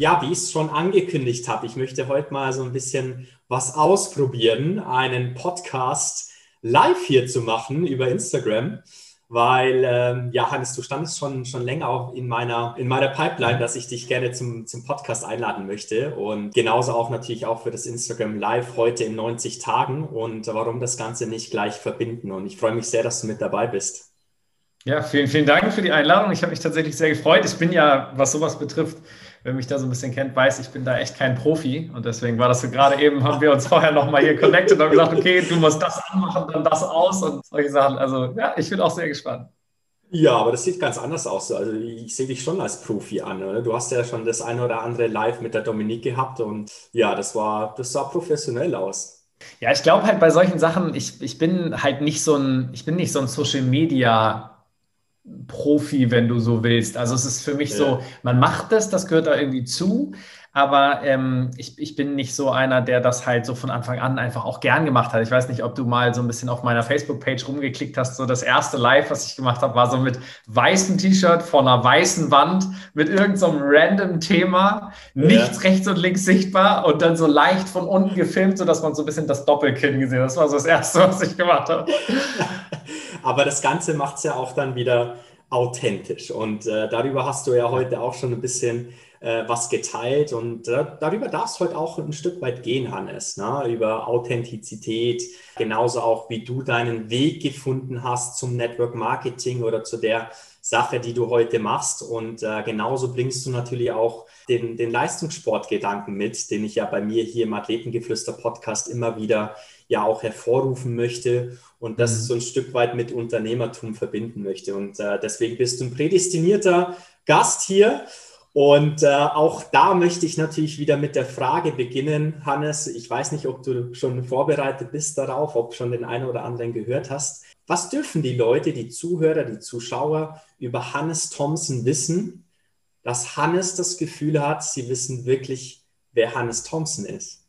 Ja, wie ich es schon angekündigt habe, ich möchte heute mal so ein bisschen was ausprobieren, einen Podcast live hier zu machen über Instagram, weil, ähm, ja, Hannes, du standest schon, schon länger auch in meiner, in meiner Pipeline, dass ich dich gerne zum, zum Podcast einladen möchte und genauso auch natürlich auch für das Instagram Live heute in 90 Tagen und warum das Ganze nicht gleich verbinden und ich freue mich sehr, dass du mit dabei bist. Ja, vielen, vielen Dank für die Einladung. Ich habe mich tatsächlich sehr gefreut. Ich bin ja, was sowas betrifft, wer mich da so ein bisschen kennt, weiß, ich bin da echt kein Profi. Und deswegen war das so gerade eben, haben wir uns vorher nochmal hier connected und gesagt, okay, du musst das anmachen, dann das aus und solche Sachen. Also ja, ich bin auch sehr gespannt. Ja, aber das sieht ganz anders aus. Also ich sehe dich schon als Profi an. Oder? Du hast ja schon das eine oder andere live mit der Dominique gehabt und ja, das war, das sah professionell aus. Ja, ich glaube halt bei solchen Sachen, ich, ich bin halt nicht so ein, ich bin nicht so ein Social Media Profi, wenn du so willst. Also es ist für mich ja. so, man macht das, das gehört da irgendwie zu, aber ähm, ich, ich bin nicht so einer, der das halt so von Anfang an einfach auch gern gemacht hat. Ich weiß nicht, ob du mal so ein bisschen auf meiner Facebook-Page rumgeklickt hast. So das erste Live, was ich gemacht habe, war so mit weißem T-Shirt vor einer weißen Wand mit irgendeinem so random Thema, ja. nichts rechts und links sichtbar und dann so leicht von unten gefilmt, sodass man so ein bisschen das Doppelkinn gesehen hat. Das war so das erste, was ich gemacht habe. Aber das Ganze macht es ja auch dann wieder authentisch. Und äh, darüber hast du ja heute auch schon ein bisschen äh, was geteilt. Und äh, darüber darf es heute auch ein Stück weit gehen, Hannes, ne? über Authentizität, genauso auch wie du deinen Weg gefunden hast zum Network Marketing oder zu der Sache, die du heute machst. Und äh, genauso bringst du natürlich auch den, den Leistungssportgedanken mit, den ich ja bei mir hier im Athletengeflüster Podcast immer wieder ja auch hervorrufen möchte und das mhm. so ein Stück weit mit Unternehmertum verbinden möchte. Und äh, deswegen bist du ein prädestinierter Gast hier. Und äh, auch da möchte ich natürlich wieder mit der Frage beginnen, Hannes. Ich weiß nicht, ob du schon vorbereitet bist darauf, ob schon den einen oder anderen gehört hast. Was dürfen die Leute, die Zuhörer, die Zuschauer über Hannes Thompson wissen, dass Hannes das Gefühl hat, sie wissen wirklich, wer Hannes Thompson ist?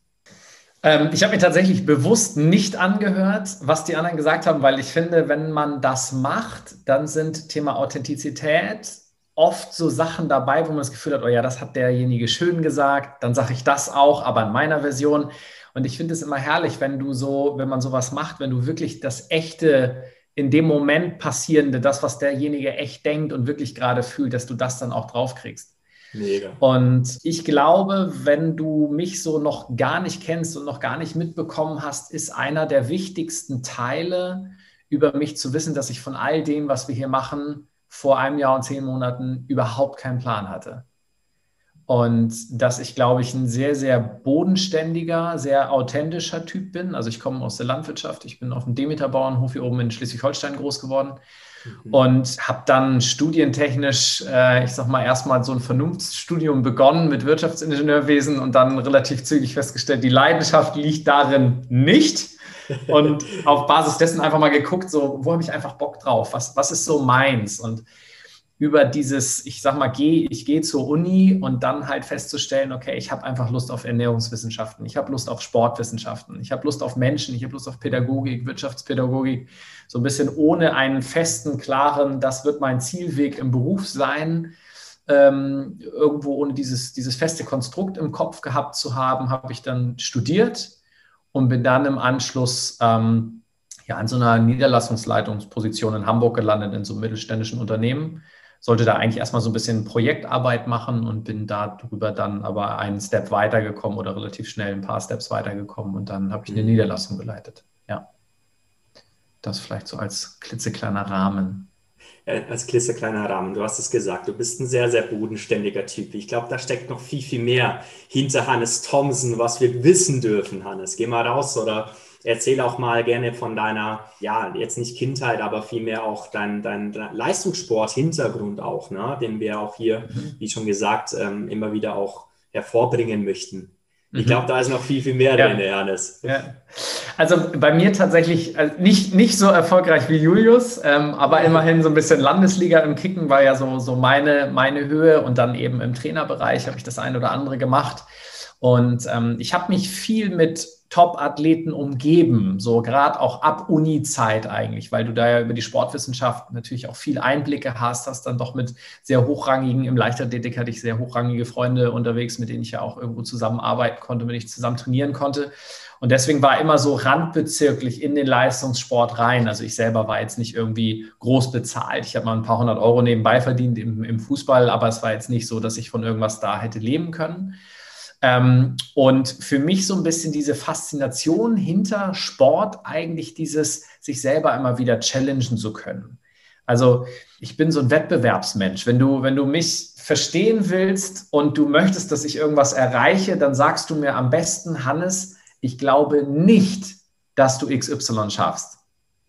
Ähm, ich habe mir tatsächlich bewusst nicht angehört, was die anderen gesagt haben, weil ich finde, wenn man das macht, dann sind Thema Authentizität oft so Sachen dabei, wo man das Gefühl hat, oh ja, das hat derjenige schön gesagt, dann sage ich das auch, aber in meiner Version. Und ich finde es immer herrlich, wenn du so, wenn man sowas macht, wenn du wirklich das echte, in dem Moment passierende, das, was derjenige echt denkt und wirklich gerade fühlt, dass du das dann auch draufkriegst. Mega. Und ich glaube, wenn du mich so noch gar nicht kennst und noch gar nicht mitbekommen hast, ist einer der wichtigsten Teile über mich zu wissen, dass ich von all dem, was wir hier machen, vor einem Jahr und zehn Monaten überhaupt keinen Plan hatte. Und dass ich, glaube ich, ein sehr, sehr bodenständiger, sehr authentischer Typ bin. Also ich komme aus der Landwirtschaft, ich bin auf dem Demeter-Bauernhof hier oben in Schleswig-Holstein groß geworden mhm. und habe dann studientechnisch, äh, ich sag mal, erstmal so ein Vernunftsstudium begonnen mit Wirtschaftsingenieurwesen und dann relativ zügig festgestellt, die Leidenschaft liegt darin nicht. Und auf Basis dessen einfach mal geguckt, so, wo habe ich einfach Bock drauf? Was, was ist so meins? Und über dieses, ich sag mal, geh, ich gehe zur Uni und dann halt festzustellen, okay, ich habe einfach Lust auf Ernährungswissenschaften, ich habe Lust auf Sportwissenschaften, ich habe Lust auf Menschen, ich habe Lust auf Pädagogik, Wirtschaftspädagogik, so ein bisschen ohne einen festen, klaren, das wird mein Zielweg im Beruf sein. Ähm, irgendwo ohne dieses, dieses feste Konstrukt im Kopf gehabt zu haben, habe ich dann studiert und bin dann im Anschluss ähm, ja, in so einer Niederlassungsleitungsposition in Hamburg gelandet, in so einem mittelständischen Unternehmen sollte da eigentlich erstmal so ein bisschen Projektarbeit machen und bin darüber dann aber einen Step weitergekommen oder relativ schnell ein paar Steps weitergekommen und dann habe ich eine mhm. Niederlassung geleitet. Ja. Das vielleicht so als klitzekleiner Rahmen. Äh, als klitzekleiner Rahmen. Du hast es gesagt, du bist ein sehr, sehr bodenständiger Typ. Ich glaube, da steckt noch viel, viel mehr hinter Hannes Thompson, was wir wissen dürfen, Hannes. Geh mal raus oder erzähl auch mal gerne von deiner, ja, jetzt nicht Kindheit, aber vielmehr auch dein, dein Leistungssport-Hintergrund auch, ne? den wir auch hier, mhm. wie schon gesagt, ähm, immer wieder auch hervorbringen möchten. Ich mhm. glaube, da ist noch viel, viel mehr ja. drin, Ernest. Ja. Also bei mir tatsächlich also nicht, nicht so erfolgreich wie Julius, ähm, aber immerhin so ein bisschen Landesliga im Kicken war ja so, so meine, meine Höhe und dann eben im Trainerbereich habe ich das ein oder andere gemacht. Und ähm, ich habe mich viel mit Top-Athleten umgeben, so gerade auch ab Uni-Zeit eigentlich, weil du da ja über die Sportwissenschaft natürlich auch viel Einblicke hast, hast dann doch mit sehr hochrangigen, im Leichtathletik hatte ich sehr hochrangige Freunde unterwegs, mit denen ich ja auch irgendwo zusammenarbeiten konnte, wenn ich zusammen trainieren konnte. Und deswegen war immer so randbezirklich in den Leistungssport rein. Also ich selber war jetzt nicht irgendwie groß bezahlt. Ich habe mal ein paar hundert Euro nebenbei verdient im, im Fußball, aber es war jetzt nicht so, dass ich von irgendwas da hätte leben können. Ähm, und für mich so ein bisschen diese Faszination hinter Sport, eigentlich dieses sich selber immer wieder challengen zu können. Also ich bin so ein Wettbewerbsmensch. Wenn du, wenn du mich verstehen willst und du möchtest, dass ich irgendwas erreiche, dann sagst du mir am besten, Hannes, ich glaube nicht, dass du XY schaffst.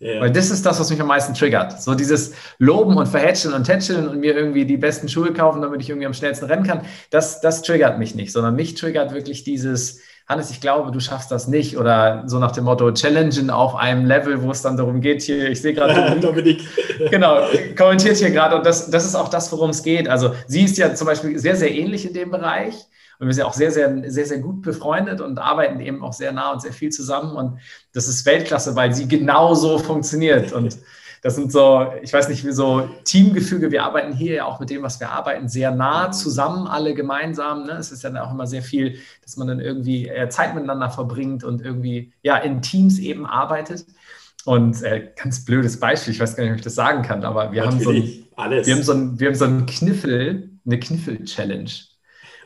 Yeah. Weil das ist das, was mich am meisten triggert. So dieses Loben und Verhätscheln und Tätscheln und mir irgendwie die besten Schuhe kaufen, damit ich irgendwie am schnellsten rennen kann, das, das triggert mich nicht, sondern mich triggert wirklich dieses, Hannes, ich glaube, du schaffst das nicht. Oder so nach dem Motto, challengen auf einem Level, wo es dann darum geht, hier, ich sehe gerade, Dominik. genau, kommentiert hier gerade. Und das, das ist auch das, worum es geht. Also sie ist ja zum Beispiel sehr, sehr ähnlich in dem Bereich. Und wir sind auch sehr, sehr, sehr, sehr gut befreundet und arbeiten eben auch sehr nah und sehr viel zusammen. Und das ist Weltklasse, weil sie genauso funktioniert. Und das sind so, ich weiß nicht, wie so Teamgefüge. Wir arbeiten hier ja auch mit dem, was wir arbeiten, sehr nah zusammen, alle gemeinsam. Ne? Es ist ja auch immer sehr viel, dass man dann irgendwie Zeit miteinander verbringt und irgendwie ja in Teams eben arbeitet. Und äh, ganz blödes Beispiel, ich weiß gar nicht, ob ich das sagen kann, aber wir Natürlich, haben so ein, wir haben so ein, wir haben so ein Kniffel, eine Kniffel-Challenge.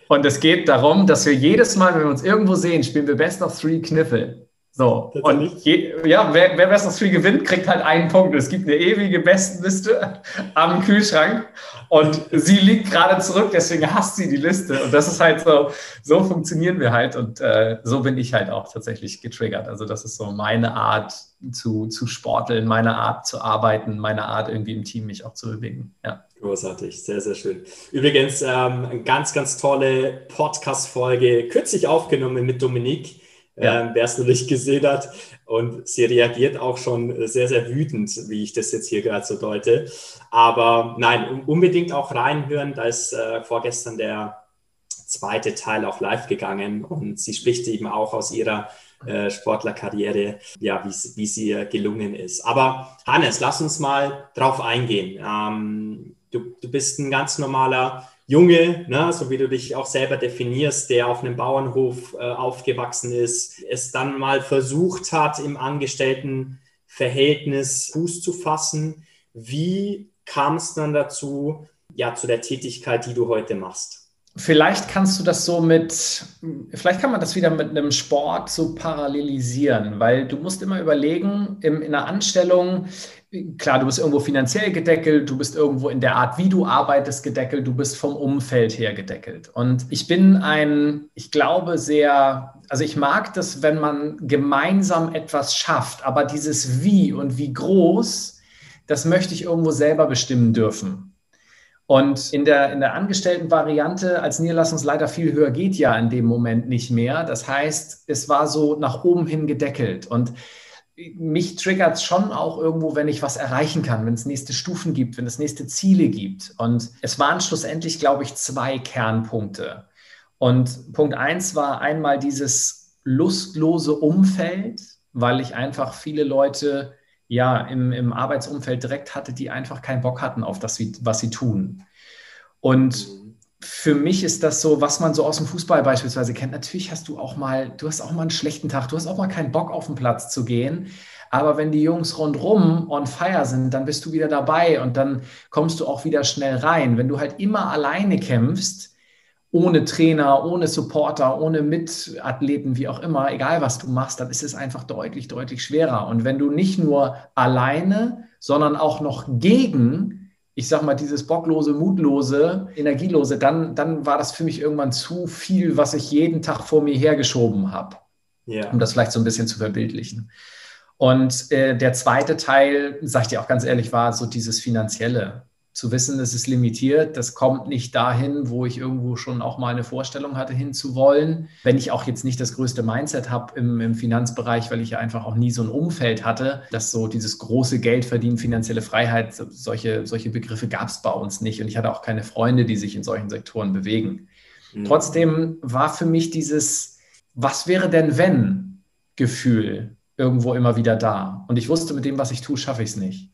Und es geht darum, dass wir jedes Mal, wenn wir uns irgendwo sehen, spielen wir Best of Three Kniffel. So, und je, ja, wer, wer Best of Three gewinnt, kriegt halt einen Punkt. Es gibt eine ewige Bestenliste am Kühlschrank und sie liegt gerade zurück, deswegen hasst sie die Liste. Und das ist halt so, so funktionieren wir halt und äh, so bin ich halt auch tatsächlich getriggert. Also das ist so meine Art zu, zu sporteln, meine Art zu arbeiten, meine Art irgendwie im Team mich auch zu bewegen. Ja. Großartig, sehr, sehr schön. Übrigens, ähm, eine ganz, ganz tolle Podcast-Folge, kürzlich aufgenommen mit Dominique, ja. ähm, wer es noch nicht gesehen hat. Und sie reagiert auch schon sehr, sehr wütend, wie ich das jetzt hier gerade so deute. Aber nein, unbedingt auch reinhören. Da ist äh, vorgestern der zweite Teil auch live gegangen und sie spricht eben auch aus ihrer äh, Sportlerkarriere, ja, wie sie gelungen ist. Aber Hannes, lass uns mal drauf eingehen. Ähm, du, du bist ein ganz normaler Junge, ne, so wie du dich auch selber definierst, der auf einem Bauernhof äh, aufgewachsen ist, es dann mal versucht hat, im Angestelltenverhältnis Fuß zu fassen. Wie kam es dann dazu, ja, zu der Tätigkeit, die du heute machst? Vielleicht kannst du das so mit, vielleicht kann man das wieder mit einem Sport so parallelisieren, weil du musst immer überlegen, in, in einer Anstellung, klar, du bist irgendwo finanziell gedeckelt, du bist irgendwo in der Art, wie du arbeitest, gedeckelt, du bist vom Umfeld her gedeckelt. Und ich bin ein, ich glaube, sehr, also ich mag das, wenn man gemeinsam etwas schafft, aber dieses Wie und wie groß, das möchte ich irgendwo selber bestimmen dürfen. Und in der, in der Angestelltenvariante als Niederlassungsleiter viel höher geht ja in dem Moment nicht mehr. Das heißt, es war so nach oben hin gedeckelt. Und mich triggert es schon auch irgendwo, wenn ich was erreichen kann, wenn es nächste Stufen gibt, wenn es nächste Ziele gibt. Und es waren schlussendlich, glaube ich, zwei Kernpunkte. Und Punkt eins war einmal dieses lustlose Umfeld, weil ich einfach viele Leute ja im, im Arbeitsumfeld direkt hatte, die einfach keinen Bock hatten auf das, was sie tun. Und für mich ist das so, was man so aus dem Fußball beispielsweise kennt. Natürlich hast du auch mal, du hast auch mal einen schlechten Tag, du hast auch mal keinen Bock auf den Platz zu gehen. Aber wenn die Jungs rundrum on fire sind, dann bist du wieder dabei und dann kommst du auch wieder schnell rein. Wenn du halt immer alleine kämpfst, ohne Trainer, ohne Supporter, ohne Mitathleten, wie auch immer, egal was du machst, dann ist es einfach deutlich, deutlich schwerer. Und wenn du nicht nur alleine, sondern auch noch gegen ich sag mal, dieses bocklose, mutlose, energielose, dann, dann war das für mich irgendwann zu viel, was ich jeden Tag vor mir hergeschoben habe. Ja. Um das vielleicht so ein bisschen zu verbildlichen. Und äh, der zweite Teil, sag ich dir auch ganz ehrlich, war so dieses Finanzielle zu wissen, es ist limitiert, das kommt nicht dahin, wo ich irgendwo schon auch mal eine Vorstellung hatte, hinzuwollen. Wenn ich auch jetzt nicht das größte Mindset habe im, im, Finanzbereich, weil ich ja einfach auch nie so ein Umfeld hatte, dass so dieses große Geld verdienen, finanzielle Freiheit, solche, solche Begriffe gab es bei uns nicht. Und ich hatte auch keine Freunde, die sich in solchen Sektoren bewegen. Mhm. Trotzdem war für mich dieses, was wäre denn wenn Gefühl irgendwo immer wieder da. Und ich wusste, mit dem, was ich tue, schaffe ich es nicht.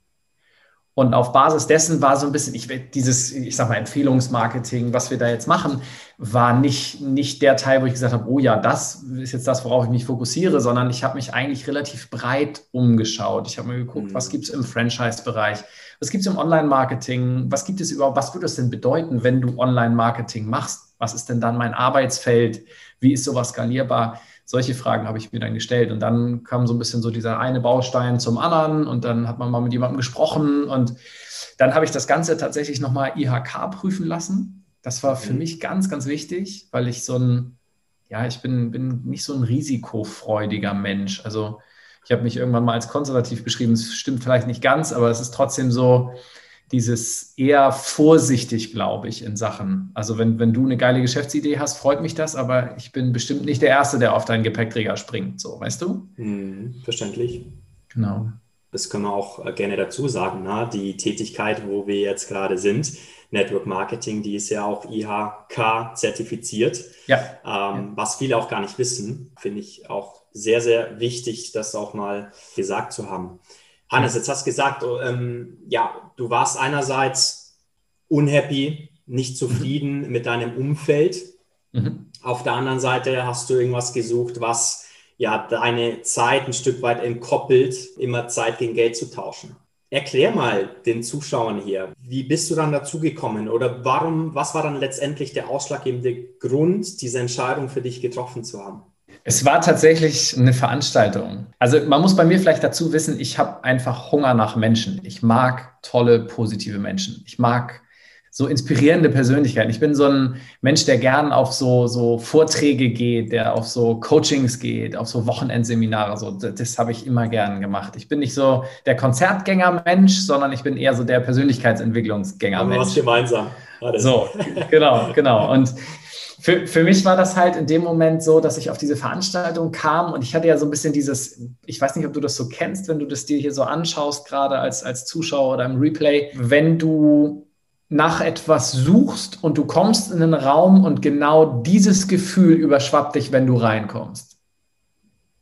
Und auf Basis dessen war so ein bisschen, ich dieses, ich sag mal, Empfehlungsmarketing, was wir da jetzt machen, war nicht, nicht der Teil, wo ich gesagt habe, oh ja, das ist jetzt das, worauf ich mich fokussiere, sondern ich habe mich eigentlich relativ breit umgeschaut. Ich habe mir geguckt, mhm. was gibt es im Franchise-Bereich, was gibt es im Online-Marketing, was gibt es überhaupt, was würde es denn bedeuten, wenn du Online-Marketing machst? Was ist denn dann mein Arbeitsfeld? Wie ist sowas skalierbar? Solche Fragen habe ich mir dann gestellt. Und dann kam so ein bisschen so dieser eine Baustein zum anderen und dann hat man mal mit jemandem gesprochen und dann habe ich das Ganze tatsächlich nochmal IHK prüfen lassen. Das war für mhm. mich ganz, ganz wichtig, weil ich so ein, ja, ich bin, bin nicht so ein risikofreudiger Mensch. Also ich habe mich irgendwann mal als konservativ beschrieben. Es stimmt vielleicht nicht ganz, aber es ist trotzdem so, dieses eher vorsichtig, glaube ich, in Sachen. Also wenn, wenn du eine geile Geschäftsidee hast, freut mich das, aber ich bin bestimmt nicht der Erste, der auf deinen Gepäckträger springt, so, weißt du? Hm, verständlich. Genau. Das können wir auch äh, gerne dazu sagen. Na? Die Tätigkeit, wo wir jetzt gerade sind, Network Marketing, die ist ja auch IHK zertifiziert. Ja. Ähm, ja. Was viele auch gar nicht wissen, finde ich auch sehr, sehr wichtig, das auch mal gesagt zu haben. Hannes, jetzt hast du gesagt, oh, ähm, ja, du warst einerseits unhappy, nicht zufrieden mhm. mit deinem Umfeld. Mhm. Auf der anderen Seite hast du irgendwas gesucht, was ja deine Zeit ein Stück weit entkoppelt, immer Zeit gegen Geld zu tauschen. Erklär mal den Zuschauern hier, wie bist du dann dazu gekommen oder warum, was war dann letztendlich der ausschlaggebende Grund, diese Entscheidung für dich getroffen zu haben? Es war tatsächlich eine Veranstaltung. Also man muss bei mir vielleicht dazu wissen, ich habe einfach Hunger nach Menschen. Ich mag tolle, positive Menschen. Ich mag so inspirierende Persönlichkeiten. Ich bin so ein Mensch, der gern auf so, so Vorträge geht, der auf so Coachings geht, auf so Wochenendseminare. So, das, das habe ich immer gern gemacht. Ich bin nicht so der Konzertgänger-Mensch, sondern ich bin eher so der Persönlichkeitsentwicklungsgänger-Mensch. Was gemeinsam. So, genau, genau. Und für, für mich war das halt in dem Moment so, dass ich auf diese Veranstaltung kam und ich hatte ja so ein bisschen dieses, ich weiß nicht, ob du das so kennst, wenn du das dir hier so anschaust, gerade als, als Zuschauer oder im Replay, wenn du nach etwas suchst und du kommst in einen Raum und genau dieses Gefühl überschwappt dich, wenn du reinkommst.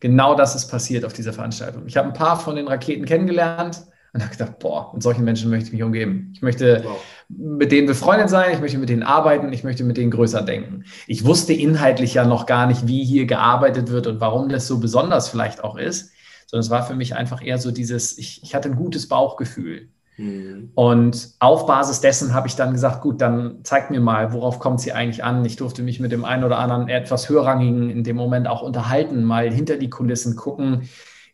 Genau das ist passiert auf dieser Veranstaltung. Ich habe ein paar von den Raketen kennengelernt und habe gedacht, boah, mit solchen Menschen möchte ich mich umgeben. Ich möchte wow. mit denen befreundet sein, ich möchte mit denen arbeiten, ich möchte mit denen größer denken. Ich wusste inhaltlich ja noch gar nicht, wie hier gearbeitet wird und warum das so besonders vielleicht auch ist, sondern es war für mich einfach eher so dieses, ich, ich hatte ein gutes Bauchgefühl. Mhm. Und auf Basis dessen habe ich dann gesagt, gut, dann zeigt mir mal, worauf kommt sie eigentlich an. Ich durfte mich mit dem einen oder anderen etwas höherrangigen in dem Moment auch unterhalten, mal hinter die Kulissen gucken,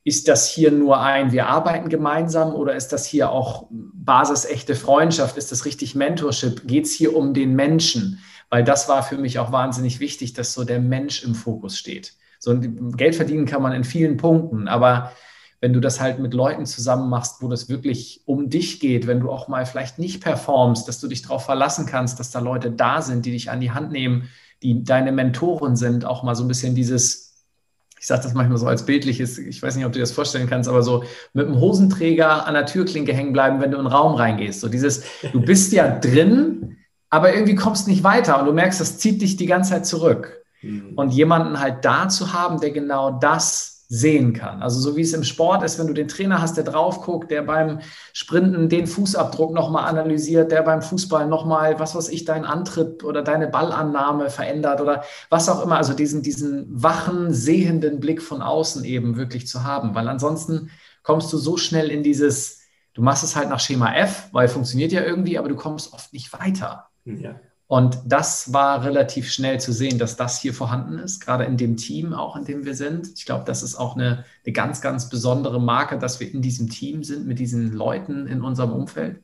ist das hier nur ein, wir arbeiten gemeinsam oder ist das hier auch basisechte Freundschaft? Ist das richtig Mentorship? Geht es hier um den Menschen? Weil das war für mich auch wahnsinnig wichtig, dass so der Mensch im Fokus steht. So Geld verdienen kann man in vielen Punkten, aber wenn du das halt mit Leuten zusammen machst, wo das wirklich um dich geht, wenn du auch mal vielleicht nicht performst, dass du dich darauf verlassen kannst, dass da Leute da sind, die dich an die Hand nehmen, die deine Mentoren sind, auch mal so ein bisschen dieses ich sage das manchmal so als bildliches, ich weiß nicht, ob du dir das vorstellen kannst, aber so mit dem Hosenträger an der Türklinke hängen bleiben, wenn du in den Raum reingehst. So dieses, du bist ja drin, aber irgendwie kommst nicht weiter und du merkst, das zieht dich die ganze Zeit zurück. Mhm. Und jemanden halt da zu haben, der genau das sehen kann. Also so wie es im Sport ist, wenn du den Trainer hast, der drauf guckt, der beim Sprinten den Fußabdruck nochmal analysiert, der beim Fußball nochmal, was weiß ich, deinen Antritt oder deine Ballannahme verändert oder was auch immer. Also diesen, diesen wachen, sehenden Blick von außen eben wirklich zu haben, weil ansonsten kommst du so schnell in dieses, du machst es halt nach Schema F, weil funktioniert ja irgendwie, aber du kommst oft nicht weiter. Ja. Und das war relativ schnell zu sehen, dass das hier vorhanden ist, gerade in dem Team auch, in dem wir sind. Ich glaube, das ist auch eine, eine ganz, ganz besondere Marke, dass wir in diesem Team sind, mit diesen Leuten in unserem Umfeld.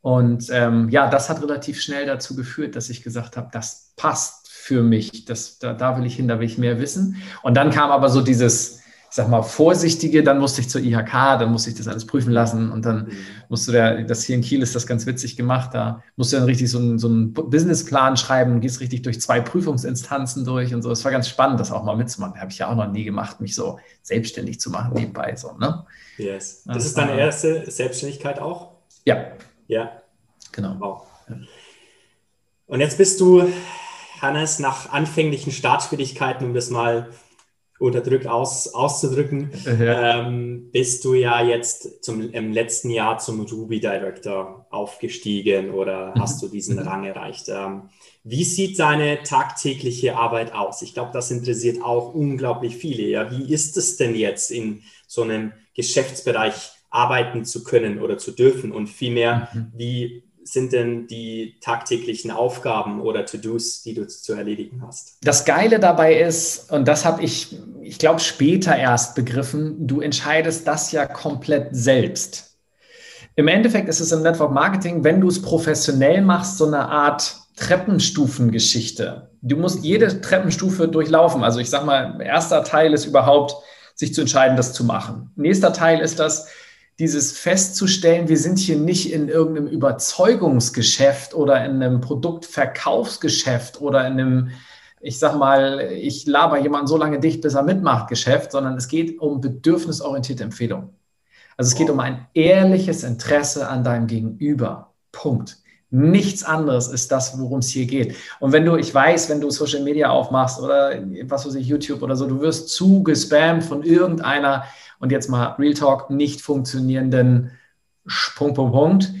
Und ähm, ja, das hat relativ schnell dazu geführt, dass ich gesagt habe, das passt für mich, das, da, da will ich hin, da will ich mehr wissen. Und dann kam aber so dieses, ich sag mal, vorsichtige, dann musste ich zur IHK, dann musste ich das alles prüfen lassen und dann mhm. musste der, das hier in Kiel ist das ganz witzig gemacht, da musst du dann richtig so einen, so einen Businessplan schreiben, gehst richtig durch zwei Prüfungsinstanzen durch und so. Es war ganz spannend, das auch mal mitzumachen. Habe ich ja auch noch nie gemacht, mich so selbstständig zu machen nebenbei. So, ne? Yes. Das ist deine erste Selbstständigkeit auch? Ja. Ja. Genau. Wow. Und jetzt bist du, Hannes, nach anfänglichen Startschwierigkeiten, um das mal unterdrückt aus, auszudrücken, ja. ähm, bist du ja jetzt zum, im letzten Jahr zum Ruby Director aufgestiegen oder mhm. hast du diesen. Rang erreicht? Ähm, wie sieht deine tagtägliche Arbeit aus? Ich glaube, das interessiert auch unglaublich viele. Ja, wie ist es denn jetzt in so einem Geschäftsbereich arbeiten zu können oder zu dürfen und vielmehr, mhm. wie sind denn die tagtäglichen Aufgaben oder To-Dos, die du zu erledigen hast? Das Geile dabei ist, und das habe ich, ich glaube, später erst begriffen, du entscheidest das ja komplett selbst. Im Endeffekt ist es im Network Marketing, wenn du es professionell machst, so eine Art Treppenstufengeschichte. Du musst jede Treppenstufe durchlaufen. Also ich sage mal, erster Teil ist überhaupt, sich zu entscheiden, das zu machen. Nächster Teil ist das, dieses festzustellen, wir sind hier nicht in irgendeinem Überzeugungsgeschäft oder in einem Produktverkaufsgeschäft oder in einem, ich sag mal, ich laber jemanden so lange dicht, bis er mitmacht, Geschäft, sondern es geht um bedürfnisorientierte Empfehlungen. Also es geht um ein ehrliches Interesse an deinem Gegenüber. Punkt. Nichts anderes ist das, worum es hier geht. Und wenn du, ich weiß, wenn du Social Media aufmachst oder was weiß ich, YouTube oder so, du wirst zu gespammt von irgendeiner und jetzt mal Real Talk, nicht funktionierenden Punkt, Punkt, Punkt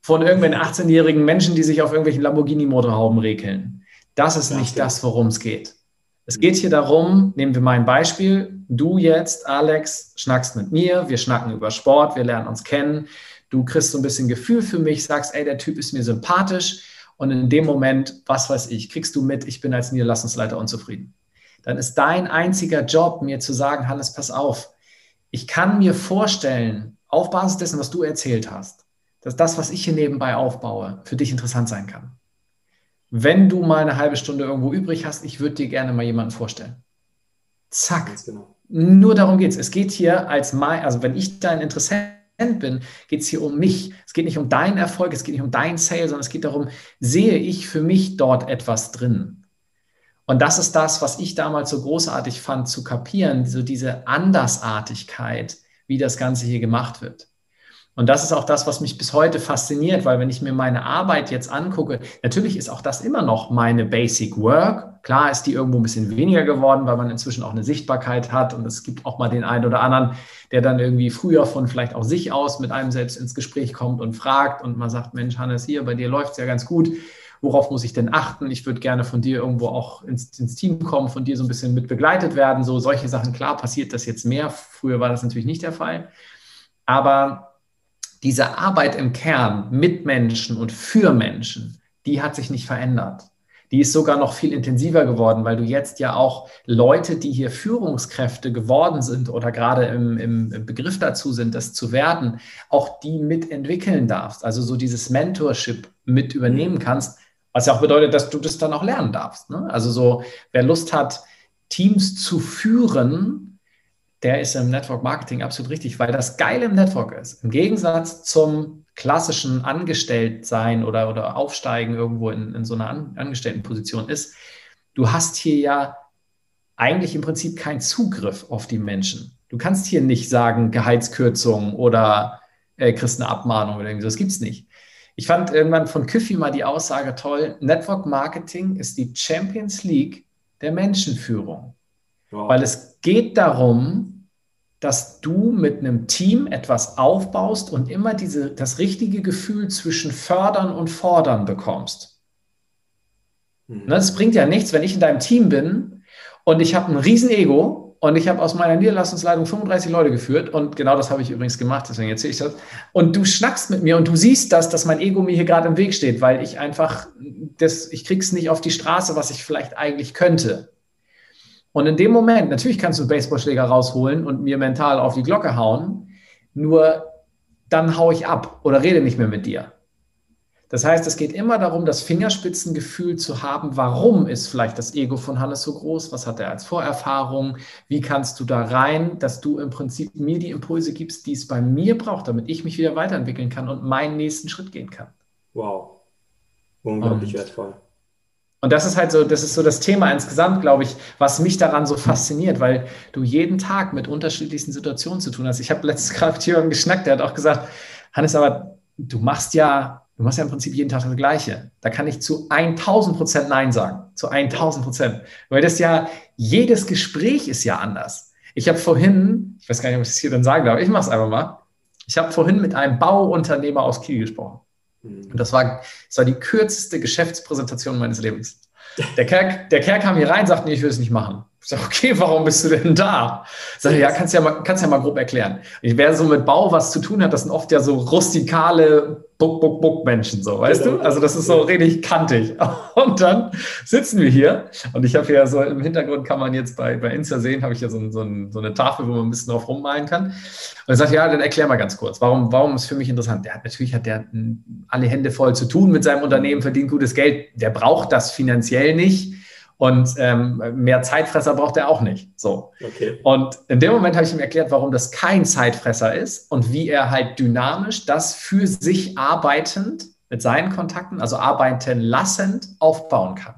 von irgendwelchen 18-jährigen Menschen, die sich auf irgendwelchen Lamborghini-Motorhauben regeln. Das ist nicht das, worum es geht. Es geht hier darum, nehmen wir mal ein Beispiel, du jetzt, Alex, schnackst mit mir, wir schnacken über Sport, wir lernen uns kennen, du kriegst so ein bisschen Gefühl für mich, sagst, ey, der Typ ist mir sympathisch und in dem Moment, was weiß ich, kriegst du mit, ich bin als Niederlassungsleiter unzufrieden. Dann ist dein einziger Job, mir zu sagen, Hannes, pass auf, ich kann mir vorstellen, auf Basis dessen, was du erzählt hast, dass das, was ich hier nebenbei aufbaue, für dich interessant sein kann. Wenn du mal eine halbe Stunde irgendwo übrig hast, ich würde dir gerne mal jemanden vorstellen. Zack. Genau. Nur darum geht es. Es geht hier als mein, also wenn ich dein Interessent bin, geht es hier um mich. Es geht nicht um deinen Erfolg, es geht nicht um deinen Sale, sondern es geht darum, sehe ich für mich dort etwas drin? Und das ist das, was ich damals so großartig fand zu kapieren, so diese Andersartigkeit, wie das Ganze hier gemacht wird. Und das ist auch das, was mich bis heute fasziniert, weil wenn ich mir meine Arbeit jetzt angucke, natürlich ist auch das immer noch meine Basic Work. Klar ist die irgendwo ein bisschen weniger geworden, weil man inzwischen auch eine Sichtbarkeit hat und es gibt auch mal den einen oder anderen, der dann irgendwie früher von vielleicht auch sich aus mit einem selbst ins Gespräch kommt und fragt und man sagt, Mensch, Hannes, hier, bei dir läuft es ja ganz gut worauf muss ich denn achten? Ich würde gerne von dir irgendwo auch ins, ins, Team kommen, von dir so ein bisschen mit begleitet werden. So solche Sachen, klar, passiert das jetzt mehr. Früher war das natürlich nicht der Fall. Aber diese Arbeit im Kern mit Menschen und für Menschen, die hat sich nicht verändert. Die ist sogar noch viel intensiver geworden, weil du jetzt ja auch Leute, die hier Führungskräfte geworden sind oder gerade im, im Begriff dazu sind, das zu werden, auch die mitentwickeln darfst. Also so dieses Mentorship mit übernehmen kannst, was ja auch bedeutet, dass du das dann auch lernen darfst. Ne? Also so, wer Lust hat, Teams zu führen, der ist im Network Marketing absolut richtig, weil das Geile im Network ist, im Gegensatz zum klassischen Angestelltsein oder, oder Aufsteigen irgendwo in, in so einer An Angestelltenposition ist, du hast hier ja eigentlich im Prinzip keinen Zugriff auf die Menschen. Du kannst hier nicht sagen Gehaltskürzung oder äh, kriegst eine Abmahnung oder irgendwie so. Das gibt es nicht. Ich fand irgendwann von Küffi mal die Aussage toll, Network Marketing ist die Champions League der Menschenführung. Wow. Weil es geht darum, dass du mit einem Team etwas aufbaust und immer diese, das richtige Gefühl zwischen fördern und fordern bekommst. Mhm. Das ne, bringt ja nichts, wenn ich in deinem Team bin und ich habe ein Riesenego und ich habe aus meiner Niederlassungsleitung 35 Leute geführt und genau das habe ich übrigens gemacht, deswegen erzähle ich das. Und du schnackst mit mir und du siehst das, dass mein Ego mir hier gerade im Weg steht, weil ich einfach, das, ich krieg's nicht auf die Straße, was ich vielleicht eigentlich könnte. Und in dem Moment, natürlich kannst du Baseballschläger rausholen und mir mental auf die Glocke hauen, nur dann haue ich ab oder rede nicht mehr mit dir. Das heißt, es geht immer darum, das Fingerspitzengefühl zu haben, warum ist vielleicht das Ego von Hannes so groß, was hat er als Vorerfahrung, wie kannst du da rein, dass du im Prinzip mir die Impulse gibst, die es bei mir braucht, damit ich mich wieder weiterentwickeln kann und meinen nächsten Schritt gehen kann. Wow, unglaublich und, wertvoll. Und das ist halt so, das ist so das Thema insgesamt, glaube ich, was mich daran so fasziniert, weil du jeden Tag mit unterschiedlichsten Situationen zu tun hast. Ich habe letztens gerade mit jemandem geschnackt, der hat auch gesagt, Hannes, aber du machst ja Du machst ja im Prinzip jeden Tag das Gleiche. Da kann ich zu 1000 Prozent Nein sagen. Zu 1000 Prozent. Weil das ja, jedes Gespräch ist ja anders. Ich habe vorhin, ich weiß gar nicht, ob ich das hier dann sagen darf, ich mache es einfach mal. Ich habe vorhin mit einem Bauunternehmer aus Kiel gesprochen. Mhm. Und das war, das war die kürzeste Geschäftspräsentation meines Lebens. Der Kerl, der Kerl kam hier rein, sagt, nee, ich will es nicht machen. Ich sage, okay, warum bist du denn da? Ich sage, ja, kannst ja mal, kannst ja mal grob erklären. wer so mit Bau was zu tun hat, das sind oft ja so rustikale Buck, Buck, Buck Menschen, so, weißt genau. du? Also das ist so richtig kantig. Und dann sitzen wir hier und ich habe ja so im Hintergrund kann man jetzt bei, bei Insta sehen, habe ich ja so, so, so, eine Tafel, wo man ein bisschen drauf rummalen kann. Und er sagt, ja, dann erklär mal ganz kurz, warum, warum ist für mich interessant? Der hat natürlich hat der alle Hände voll zu tun mit seinem Unternehmen, verdient gutes Geld. Der braucht das finanziell nicht und ähm, mehr Zeitfresser braucht er auch nicht. So. Okay. Und in dem Moment habe ich ihm erklärt, warum das kein Zeitfresser ist und wie er halt dynamisch das für sich arbeitend mit seinen Kontakten, also arbeiten lassend, aufbauen kann.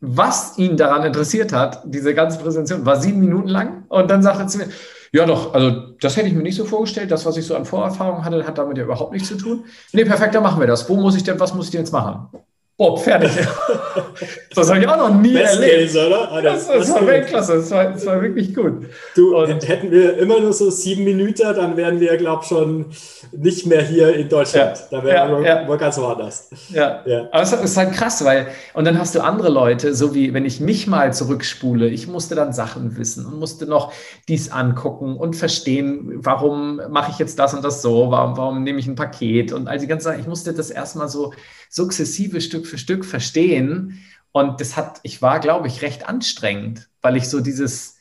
Was ihn daran interessiert hat, diese ganze Präsentation, war sieben Minuten lang und dann sagte er zu mir, ja, doch, also das hätte ich mir nicht so vorgestellt. Das, was ich so an Vorerfahrungen hatte, hat damit ja überhaupt nichts zu tun. Nee, perfekt, dann machen wir das. Wo muss ich denn, was muss ich denn jetzt machen? Bob, fertig. das habe ich auch noch nie Best erlebt. Case, oder? Ah, das, das, das war Weltklasse, das war, das war wirklich gut. Du, und hätten wir immer nur so sieben Minuten, dann wären wir, glaube ich, schon nicht mehr hier in Deutschland. Ja, da wären ja, wir ja. ganz woanders. Ja. ja, aber es ist halt krass, weil, und dann hast du andere Leute, so wie wenn ich mich mal zurückspule, ich musste dann Sachen wissen und musste noch dies angucken und verstehen, warum mache ich jetzt das und das so, warum, warum nehme ich ein Paket und all die ganzen Sachen. Ich musste das erstmal so sukzessive Stück für Stück verstehen. Und das hat, ich war, glaube ich, recht anstrengend, weil ich so dieses,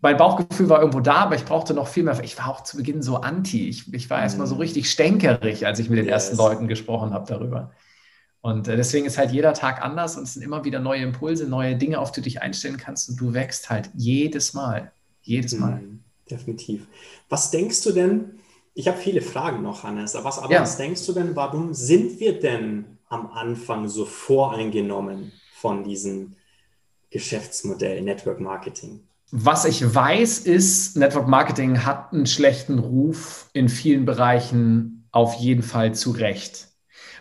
mein Bauchgefühl war irgendwo da, aber ich brauchte noch viel mehr. Ich war auch zu Beginn so anti. Ich, ich war mhm. erstmal so richtig stänkerig, als ich mit den yes. ersten Leuten gesprochen habe darüber. Und äh, deswegen ist halt jeder Tag anders und es sind immer wieder neue Impulse, neue Dinge, auf die du dich einstellen kannst und du wächst halt jedes Mal. Jedes Mal. Mhm, definitiv. Was denkst du denn, ich habe viele Fragen noch, Hannes. Was, aber ja. was denkst du denn, warum sind wir denn am Anfang so voreingenommen von diesem Geschäftsmodell Network Marketing? Was ich weiß, ist, Network Marketing hat einen schlechten Ruf in vielen Bereichen auf jeden Fall zu Recht.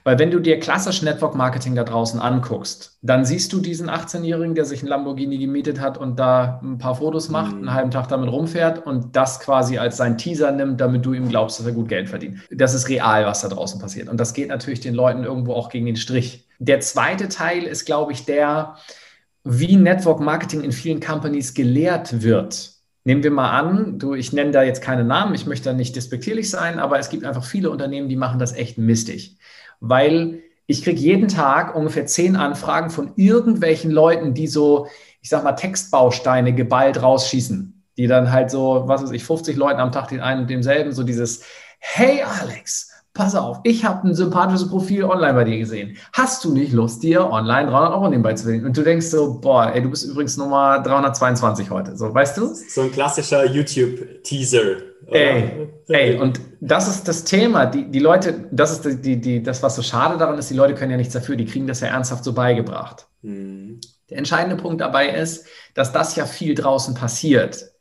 Weil wenn du dir klassisch Network Marketing da draußen anguckst, dann siehst du diesen 18-Jährigen, der sich ein Lamborghini gemietet hat und da ein paar Fotos macht, mhm. einen halben Tag damit rumfährt und das quasi als sein Teaser nimmt, damit du ihm glaubst, dass er gut Geld verdient. Das ist real, was da draußen passiert. Und das geht natürlich den Leuten irgendwo auch gegen den Strich. Der zweite Teil ist, glaube ich, der, wie Network Marketing in vielen Companies gelehrt wird. Nehmen wir mal an, du, ich nenne da jetzt keine Namen, ich möchte da nicht despektierlich sein, aber es gibt einfach viele Unternehmen, die machen das echt mistig weil ich kriege jeden Tag ungefähr zehn Anfragen von irgendwelchen Leuten, die so, ich sag mal, Textbausteine geballt rausschießen, die dann halt so, was weiß ich, 50 Leuten am Tag den einen und demselben, so dieses, hey Alex, pass auf, ich habe ein sympathisches Profil online bei dir gesehen. Hast du nicht Lust, dir online 300 Euro nebenbei zu verdienen? Und du denkst so, boah, ey, du bist übrigens Nummer 322 heute, so, weißt du? So ein klassischer YouTube-Teaser. Ey, ey, und das ist das Thema. Die, die Leute, das ist die, die, das, was so schade daran ist, die Leute können ja nichts dafür, die kriegen das ja ernsthaft so beigebracht. Mhm. Der entscheidende Punkt dabei ist, dass das ja viel draußen passiert.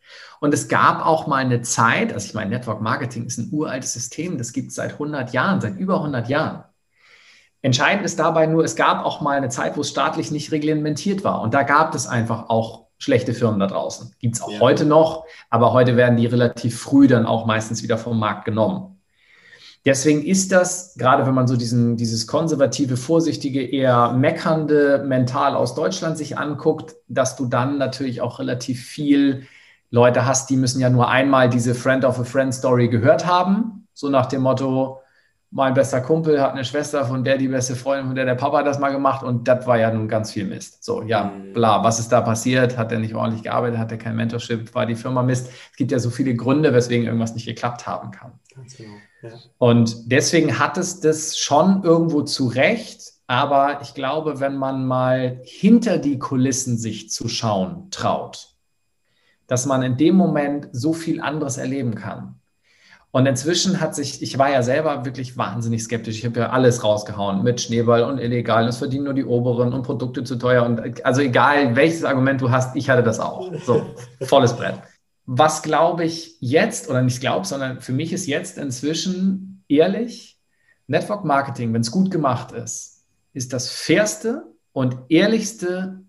Und es gab auch mal eine Zeit, also ich meine, Network Marketing ist ein uraltes System, das gibt es seit 100 Jahren, seit über 100 Jahren. Entscheidend ist dabei nur, es gab auch mal eine Zeit, wo es staatlich nicht reglementiert war. Und da gab es einfach auch schlechte Firmen da draußen. Gibt es auch ja. heute noch, aber heute werden die relativ früh dann auch meistens wieder vom Markt genommen. Deswegen ist das, gerade wenn man so diesen, dieses konservative, vorsichtige, eher meckernde Mental aus Deutschland sich anguckt, dass du dann natürlich auch relativ viel Leute hast, die müssen ja nur einmal diese Friend of a Friend Story gehört haben, so nach dem Motto, mein bester Kumpel hat eine Schwester, von der die beste Freundin, von der der Papa hat das mal gemacht und das war ja nun ganz viel Mist. So, ja, mhm. bla, was ist da passiert? Hat er nicht ordentlich gearbeitet? Hat er kein Mentorship? War die Firma Mist? Es gibt ja so viele Gründe, weswegen irgendwas nicht geklappt haben kann. Ganz genau. Ja. Und deswegen hat es das schon irgendwo zu Recht, aber ich glaube, wenn man mal hinter die Kulissen sich zu schauen traut, dass man in dem Moment so viel anderes erleben kann. Und inzwischen hat sich, ich war ja selber wirklich wahnsinnig skeptisch. Ich habe ja alles rausgehauen mit Schneeball und illegal. Es verdienen nur die Oberen und Produkte zu teuer. Und also egal, welches Argument du hast, ich hatte das auch. So, volles Brett. Was glaube ich jetzt, oder nicht glaube, sondern für mich ist jetzt inzwischen ehrlich, Network Marketing, wenn es gut gemacht ist, ist das fairste und ehrlichste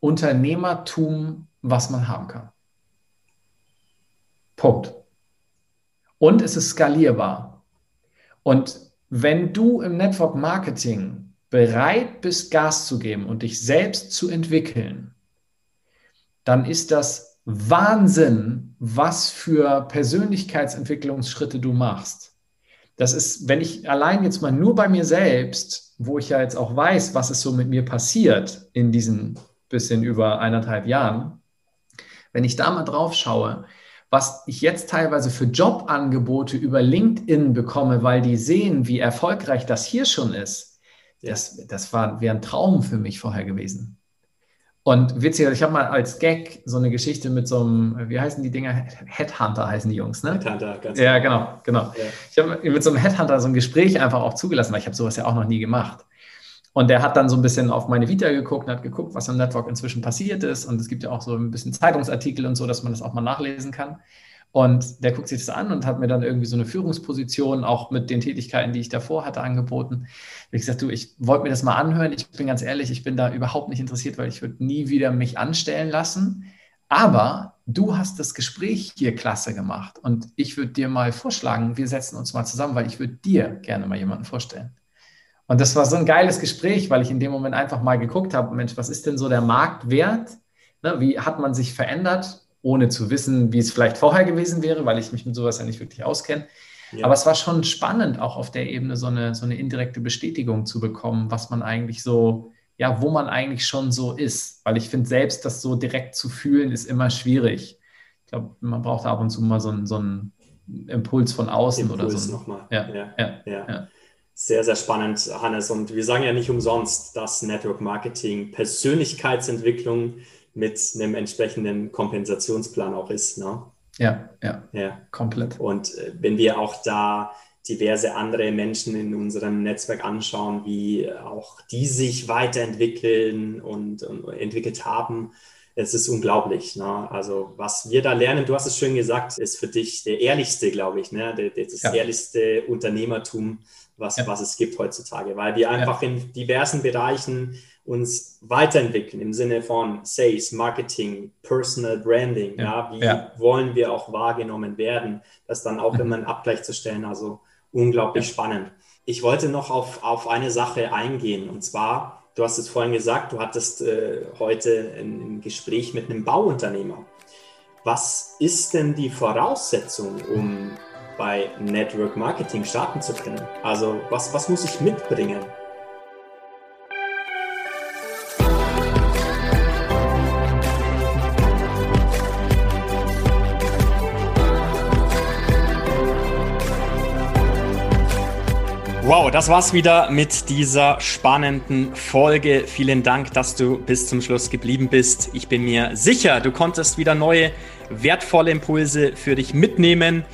Unternehmertum, was man haben kann. Punkt. Und es ist skalierbar. Und wenn du im Network Marketing bereit bist, Gas zu geben und dich selbst zu entwickeln, dann ist das Wahnsinn, was für Persönlichkeitsentwicklungsschritte du machst. Das ist, wenn ich allein jetzt mal nur bei mir selbst, wo ich ja jetzt auch weiß, was ist so mit mir passiert in diesen bisschen über eineinhalb Jahren, wenn ich da mal drauf schaue, was ich jetzt teilweise für Jobangebote über LinkedIn bekomme, weil die sehen, wie erfolgreich das hier schon ist, das, das war, wäre ein Traum für mich vorher gewesen. Und witzig, ich habe mal als Gag so eine Geschichte mit so einem, wie heißen die Dinger? Headhunter heißen die Jungs, ne? Headhunter, ganz Ja, genau, genau. Ja. Ich habe mit so einem Headhunter so ein Gespräch einfach auch zugelassen, weil ich habe sowas ja auch noch nie gemacht. Und der hat dann so ein bisschen auf meine Vita geguckt und hat geguckt, was im Network inzwischen passiert ist. Und es gibt ja auch so ein bisschen Zeitungsartikel und so, dass man das auch mal nachlesen kann. Und der guckt sich das an und hat mir dann irgendwie so eine Führungsposition auch mit den Tätigkeiten, die ich davor hatte, angeboten. Wie gesagt, du, ich wollte mir das mal anhören. Ich bin ganz ehrlich, ich bin da überhaupt nicht interessiert, weil ich würde nie wieder mich anstellen lassen. Aber du hast das Gespräch hier klasse gemacht und ich würde dir mal vorschlagen, wir setzen uns mal zusammen, weil ich würde dir gerne mal jemanden vorstellen. Und das war so ein geiles Gespräch, weil ich in dem Moment einfach mal geguckt habe, Mensch, was ist denn so der Marktwert? Ne, wie hat man sich verändert, ohne zu wissen, wie es vielleicht vorher gewesen wäre, weil ich mich mit sowas ja nicht wirklich auskenne. Ja. Aber es war schon spannend, auch auf der Ebene so eine, so eine indirekte Bestätigung zu bekommen, was man eigentlich so, ja, wo man eigentlich schon so ist. Weil ich finde, selbst das so direkt zu fühlen, ist immer schwierig. Ich glaube, man braucht ab und zu mal so einen, so einen Impuls von außen Impuls oder so. Nochmal. Ja, ja, ja, ja. Sehr, sehr spannend, Hannes. Und wir sagen ja nicht umsonst, dass Network Marketing Persönlichkeitsentwicklung mit einem entsprechenden Kompensationsplan auch ist. Ne? Ja, ja, ja, komplett. Und äh, wenn wir auch da diverse andere Menschen in unserem Netzwerk anschauen, wie auch die sich weiterentwickeln und, und entwickelt haben, es ist unglaublich. Ne? Also was wir da lernen, du hast es schön gesagt, ist für dich der ehrlichste, glaube ich, ne? das ja. ehrlichste Unternehmertum, was, ja. was es gibt heutzutage, weil wir einfach ja. in diversen Bereichen uns weiterentwickeln im Sinne von Sales, Marketing, Personal Branding. Ja, wie wollen wir auch wahrgenommen werden? Das dann auch mhm. immer einen Abgleich zu stellen. Also unglaublich spannend. Ich wollte noch auf, auf eine Sache eingehen und zwar, Du hast es vorhin gesagt, du hattest äh, heute ein, ein Gespräch mit einem Bauunternehmer. Was ist denn die Voraussetzung, um bei Network Marketing starten zu können? Also was, was muss ich mitbringen? Wow, das war's wieder mit dieser spannenden Folge. Vielen Dank, dass du bis zum Schluss geblieben bist. Ich bin mir sicher, du konntest wieder neue, wertvolle Impulse für dich mitnehmen.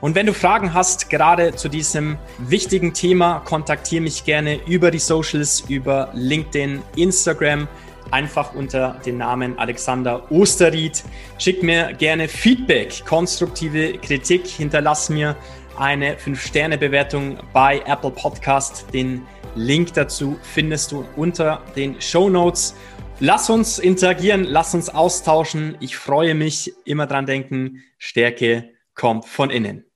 Und wenn du Fragen hast, gerade zu diesem wichtigen Thema, kontaktiere mich gerne über die Socials, über LinkedIn, Instagram, einfach unter dem Namen Alexander Osterried. Schick mir gerne Feedback, konstruktive Kritik, hinterlass mir eine 5-Sterne-Bewertung bei Apple Podcast. Den Link dazu findest du unter den Show Notes. Lass uns interagieren, lass uns austauschen. Ich freue mich, immer dran denken, Stärke kommt von innen.